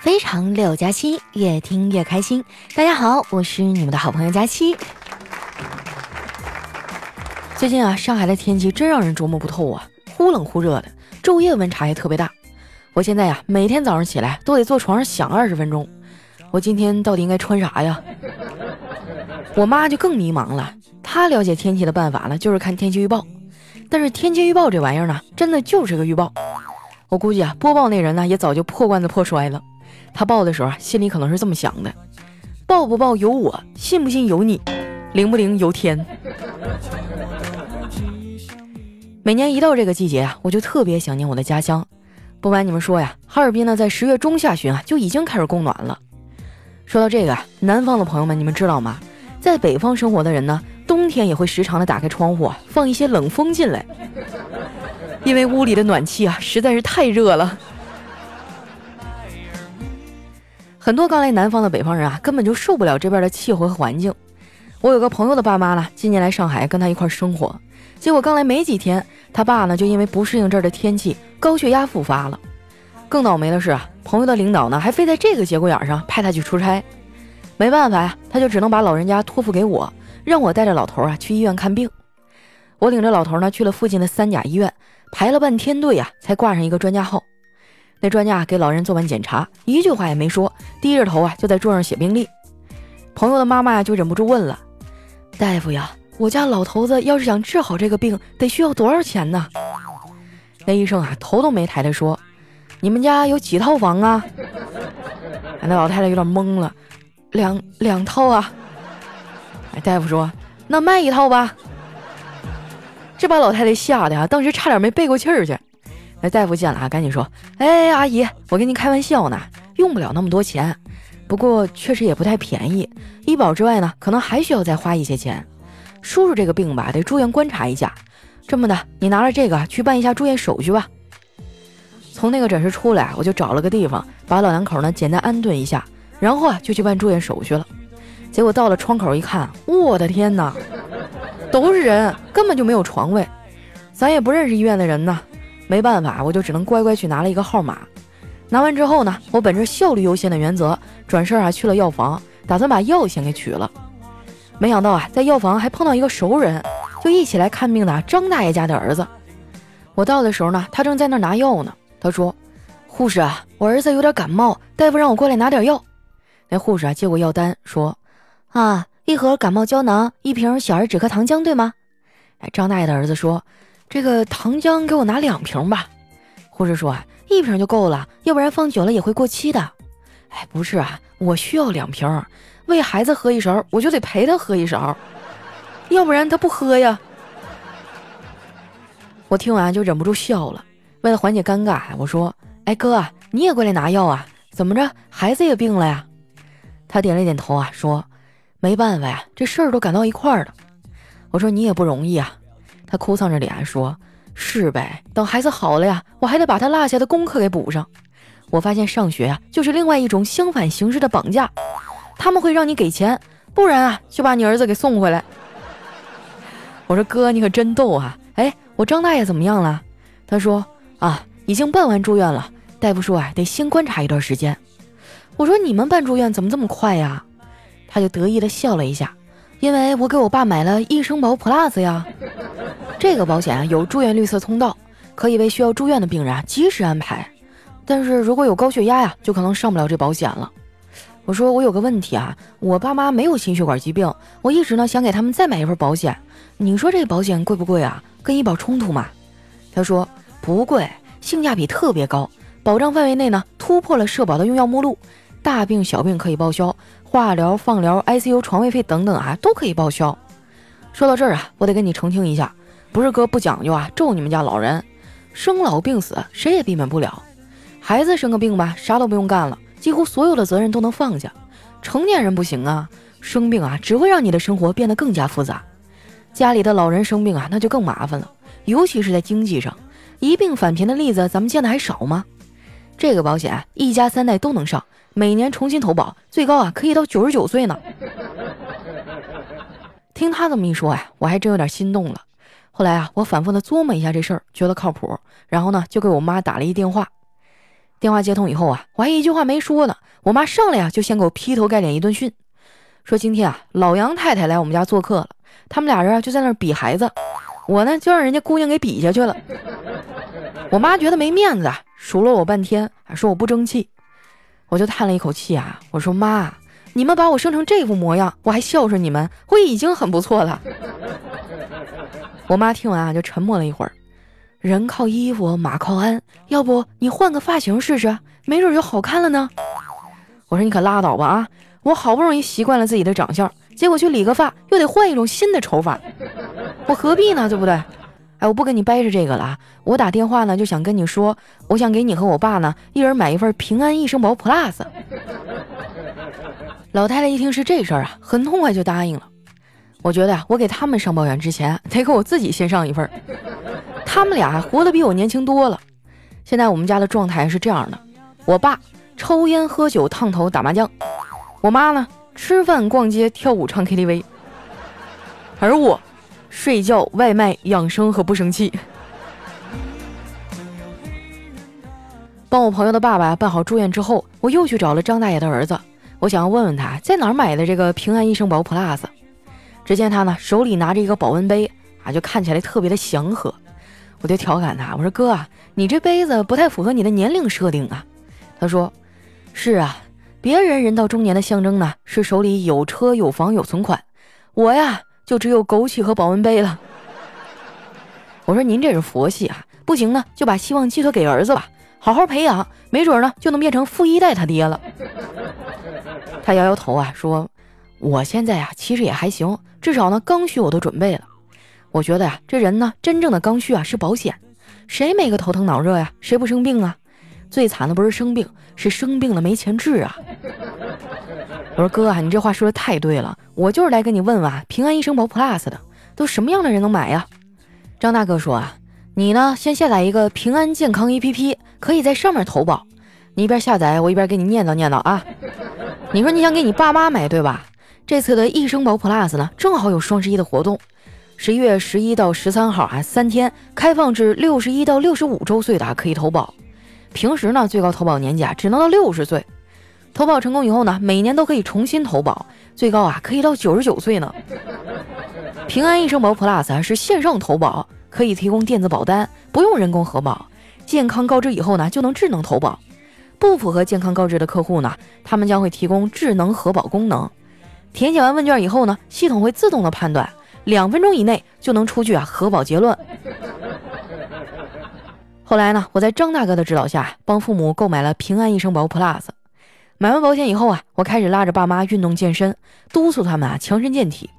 非常六加七，越听越开心。大家好，我是你们的好朋友佳期。最近啊，上海的天气真让人琢磨不透啊，忽冷忽热的，昼夜温差也特别大。我现在呀，每天早上起来都得坐床上想二十分钟，我今天到底应该穿啥呀？我妈就更迷茫了，她了解天气的办法呢，就是看天气预报。但是天气预报这玩意儿呢，真的就是个预报。我估计啊，播报那人呢，也早就破罐子破摔了。他报的时候啊，心里可能是这么想的：报不报由我，信不信由你，灵不灵由天。每年一到这个季节啊，我就特别想念我的家乡。不瞒你们说呀，哈尔滨呢，在十月中下旬啊，就已经开始供暖了。说到这个啊，南方的朋友们，你们知道吗？在北方生活的人呢，冬天也会时常的打开窗户，放一些冷风进来，因为屋里的暖气啊，实在是太热了。很多刚来南方的北方人啊，根本就受不了这边的气候和环境。我有个朋友的爸妈呢，今年来上海跟他一块生活，结果刚来没几天，他爸呢就因为不适应这儿的天气，高血压复发了。更倒霉的是啊，朋友的领导呢还非在这个节骨眼上派他去出差，没办法呀，他就只能把老人家托付给我，让我带着老头啊去医院看病。我领着老头呢去了附近的三甲医院，排了半天队呀，才挂上一个专家号。那专家给老人做完检查，一句话也没说，低着头啊就在桌上写病历。朋友的妈妈就忍不住问了：“大夫呀，我家老头子要是想治好这个病，得需要多少钱呢？”那医生啊头都没抬的说：“你们家有几套房啊？”那老太太有点懵了：“两两套啊。”哎，大夫说：“那卖一套吧。”这把老太太吓得啊，当时差点没背过气儿去。那大夫见了啊，赶紧说：“哎，阿姨，我跟您开玩笑呢，用不了那么多钱，不过确实也不太便宜。医保之外呢，可能还需要再花一些钱。叔叔这个病吧，得住院观察一下。这么的，你拿着这个去办一下住院手续吧。”从那个诊室出来，我就找了个地方，把老两口呢简单安顿一下，然后啊就去办住院手续了。结果到了窗口一看，我的天哪，都是人，根本就没有床位，咱也不认识医院的人呢。没办法，我就只能乖乖去拿了一个号码。拿完之后呢，我本着效率优先的原则，转身啊去了药房，打算把药先给取了。没想到啊，在药房还碰到一个熟人，就一起来看病的张大爷家的儿子。我到的时候呢，他正在那拿药呢。他说：“护士啊，我儿子有点感冒，大夫让我过来拿点药。”那护士啊接过药单说：“啊，一盒感冒胶囊，一瓶小儿止咳糖浆，对吗？”哎，张大爷的儿子说。这个糖浆给我拿两瓶吧，护士说啊，一瓶就够了，要不然放久了也会过期的。哎，不是啊，我需要两瓶，喂孩子喝一勺，我就得陪他喝一勺，要不然他不喝呀。我听完就忍不住笑了，为了缓解尴尬，我说，哎哥，你也过来拿药啊？怎么着，孩子也病了呀？他点了点头啊，说，没办法呀，这事儿都赶到一块儿了。我说你也不容易啊。他哭丧着脸说：“是呗，等孩子好了呀，我还得把他落下的功课给补上。我发现上学啊，就是另外一种相反形式的绑架。他们会让你给钱，不然啊，就把你儿子给送回来。”我说：“哥，你可真逗啊！哎，我张大爷怎么样了？”他说：“啊，已经办完住院了。大夫说啊，得先观察一段时间。”我说：“你们办住院怎么这么快呀？”他就得意的笑了一下。因为我给我爸买了医生保 Plus 呀，这个保险啊有住院绿色通道，可以为需要住院的病人及时安排。但是如果有高血压呀，就可能上不了这保险了。我说我有个问题啊，我爸妈没有心血管疾病，我一直呢想给他们再买一份保险。你说这个保险贵不贵啊？跟医保冲突吗？他说不贵，性价比特别高，保障范围内呢突破了社保的用药目录，大病小病可以报销。化疗、放疗、ICU 床位费等等啊，都可以报销。说到这儿啊，我得跟你澄清一下，不是哥不讲究啊，咒你们家老人，生老病死谁也避免不了。孩子生个病吧，啥都不用干了，几乎所有的责任都能放下。成年人不行啊，生病啊，只会让你的生活变得更加复杂。家里的老人生病啊，那就更麻烦了，尤其是在经济上，一病返贫的例子咱们见的还少吗？这个保险一家三代都能上。每年重新投保，最高啊可以到九十九岁呢。听他这么一说呀，我还真有点心动了。后来啊，我反复的琢磨一下这事儿，觉得靠谱，然后呢就给我妈打了一电话。电话接通以后啊，我还一句话没说呢，我妈上来呀就先给我劈头盖脸一顿训，说今天啊老杨太太来我们家做客了，他们俩人啊就在那儿比孩子，我呢就让人家姑娘给比下去了。我妈觉得没面子，数落我半天，还说我不争气，我就叹了一口气啊，我说妈，你们把我生成这副模样，我还孝顺你们，我已经很不错了。我妈听完啊就沉默了一会儿。人靠衣服，马靠鞍。要不你换个发型试试，没准就好看了呢。我说你可拉倒吧啊！我好不容易习惯了自己的长相，结果去理个发又得换一种新的丑法，我何必呢？对不对？哎，我不跟你掰扯这个了啊。我打电话呢就想跟你说，我想给你和我爸呢一人买一份平安益生宝 Plus。老太太一听是这事儿啊，很痛快就答应了。我觉得呀，我给他们上保险之前，得给我自己先上一份。他们俩活得比我年轻多了。现在我们家的状态是这样的：我爸抽烟喝酒烫头打麻将，我妈呢吃饭逛街跳舞唱 KTV，而我睡觉外卖养生和不生气。帮我朋友的爸爸办好住院之后，我又去找了张大爷的儿子，我想要问问他在哪儿买的这个平安一生宝 Plus。只见他呢手里拿着一个保温杯啊，就看起来特别的祥和。我就调侃他，我说哥啊，你这杯子不太符合你的年龄设定啊。他说：“是啊，别人人到中年的象征呢，是手里有车有房有存款，我呀就只有枸杞和保温杯了。”我说：“您这是佛系啊，不行呢，就把希望寄托给儿子吧，好好培养，没准呢就能变成富一代他爹了。”他摇摇头啊，说：“我现在呀其实也还行，至少呢刚需我都准备了。”我觉得呀，这人呢，真正的刚需啊是保险。谁没个头疼脑热呀？谁不生病啊？最惨的不是生病，是生病了没钱治啊。我说哥啊，你这话说的太对了。我就是来跟你问问平安医生保 Plus 的，都什么样的人能买呀？张大哥说啊，你呢先下载一个平安健康 APP，可以在上面投保。你一边下载，我一边给你念叨念叨啊。你说你想给你爸妈买对吧？这次的益生保 Plus 呢，正好有双十一的活动。十一月十一到十三号啊，三天开放至六十一到六十五周岁的啊可以投保。平时呢，最高投保年纪啊只能到六十岁。投保成功以后呢，每年都可以重新投保，最高啊可以到九十九岁呢。平安一生保 Plus 啊是线上投保，可以提供电子保单，不用人工核保。健康告知以后呢，就能智能投保。不符合健康告知的客户呢，他们将会提供智能核保功能。填写完问卷以后呢，系统会自动的判断。两分钟以内就能出具啊核保结论。后来呢，我在张大哥的指导下，帮父母购买了平安一生宝 Plus。买完保险以后啊，我开始拉着爸妈运动健身，督促他们啊强身健体。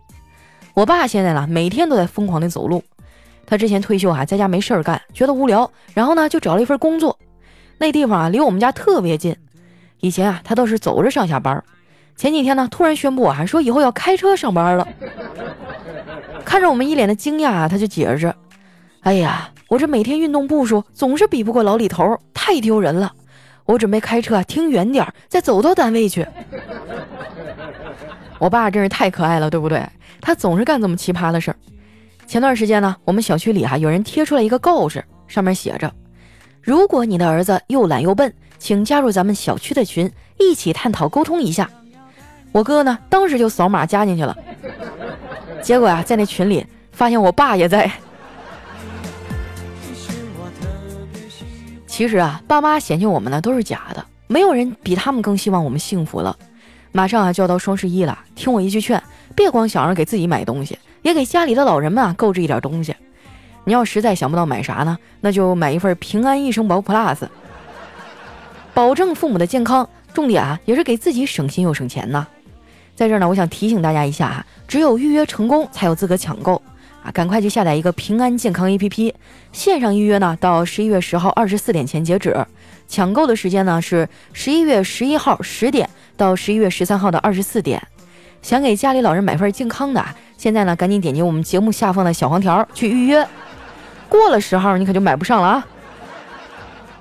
我爸现在呢，每天都在疯狂的走路。他之前退休啊，在家没事儿干，觉得无聊，然后呢就找了一份工作。那地方啊离我们家特别近。以前啊他都是走着上下班，前几天呢突然宣布啊说以后要开车上班了。看着我们一脸的惊讶，他就解释着：“哎呀，我这每天运动步数总是比不过老李头，太丢人了。我准备开车听远点，再走到单位去。”我爸真是太可爱了，对不对？他总是干这么奇葩的事儿。前段时间呢，我们小区里哈有人贴出来一个告示，上面写着：“如果你的儿子又懒又笨，请加入咱们小区的群，一起探讨沟通一下。”我哥呢，当时就扫码加进去了。结果啊，在那群里发现我爸也在。其实啊，爸妈嫌弃我们呢都是假的，没有人比他们更希望我们幸福了。马上啊就要到双十一了，听我一句劝，别光想着给自己买东西，也给家里的老人们啊购置一点东西。你要实在想不到买啥呢，那就买一份平安一生宝 Plus，保证父母的健康，重点啊也是给自己省心又省钱呢。在这儿呢，我想提醒大家一下啊，只有预约成功才有资格抢购啊！赶快去下载一个平安健康 APP，线上预约呢，到十一月十号二十四点前截止。抢购的时间呢是十一月十一号十点到十一月十三号的二十四点。想给家里老人买份健康的，现在呢赶紧点击我们节目下方的小黄条去预约，过了十号你可就买不上了啊！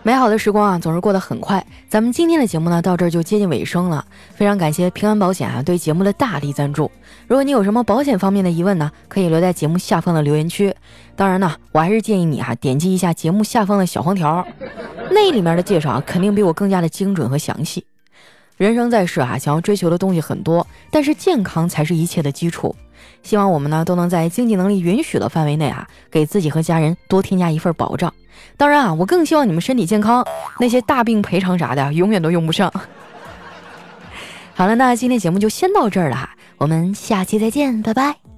美好的时光啊，总是过得很快。咱们今天的节目呢，到这儿就接近尾声了。非常感谢平安保险啊对节目的大力赞助。如果你有什么保险方面的疑问呢，可以留在节目下方的留言区。当然呢，我还是建议你哈，点击一下节目下方的小黄条，那里面的介绍啊，肯定比我更加的精准和详细。人生在世啊，想要追求的东西很多，但是健康才是一切的基础。希望我们呢都能在经济能力允许的范围内啊，给自己和家人多添加一份保障。当然啊，我更希望你们身体健康，那些大病赔偿啥的永远都用不上。好了，那今天节目就先到这儿了哈，我们下期再见，拜拜。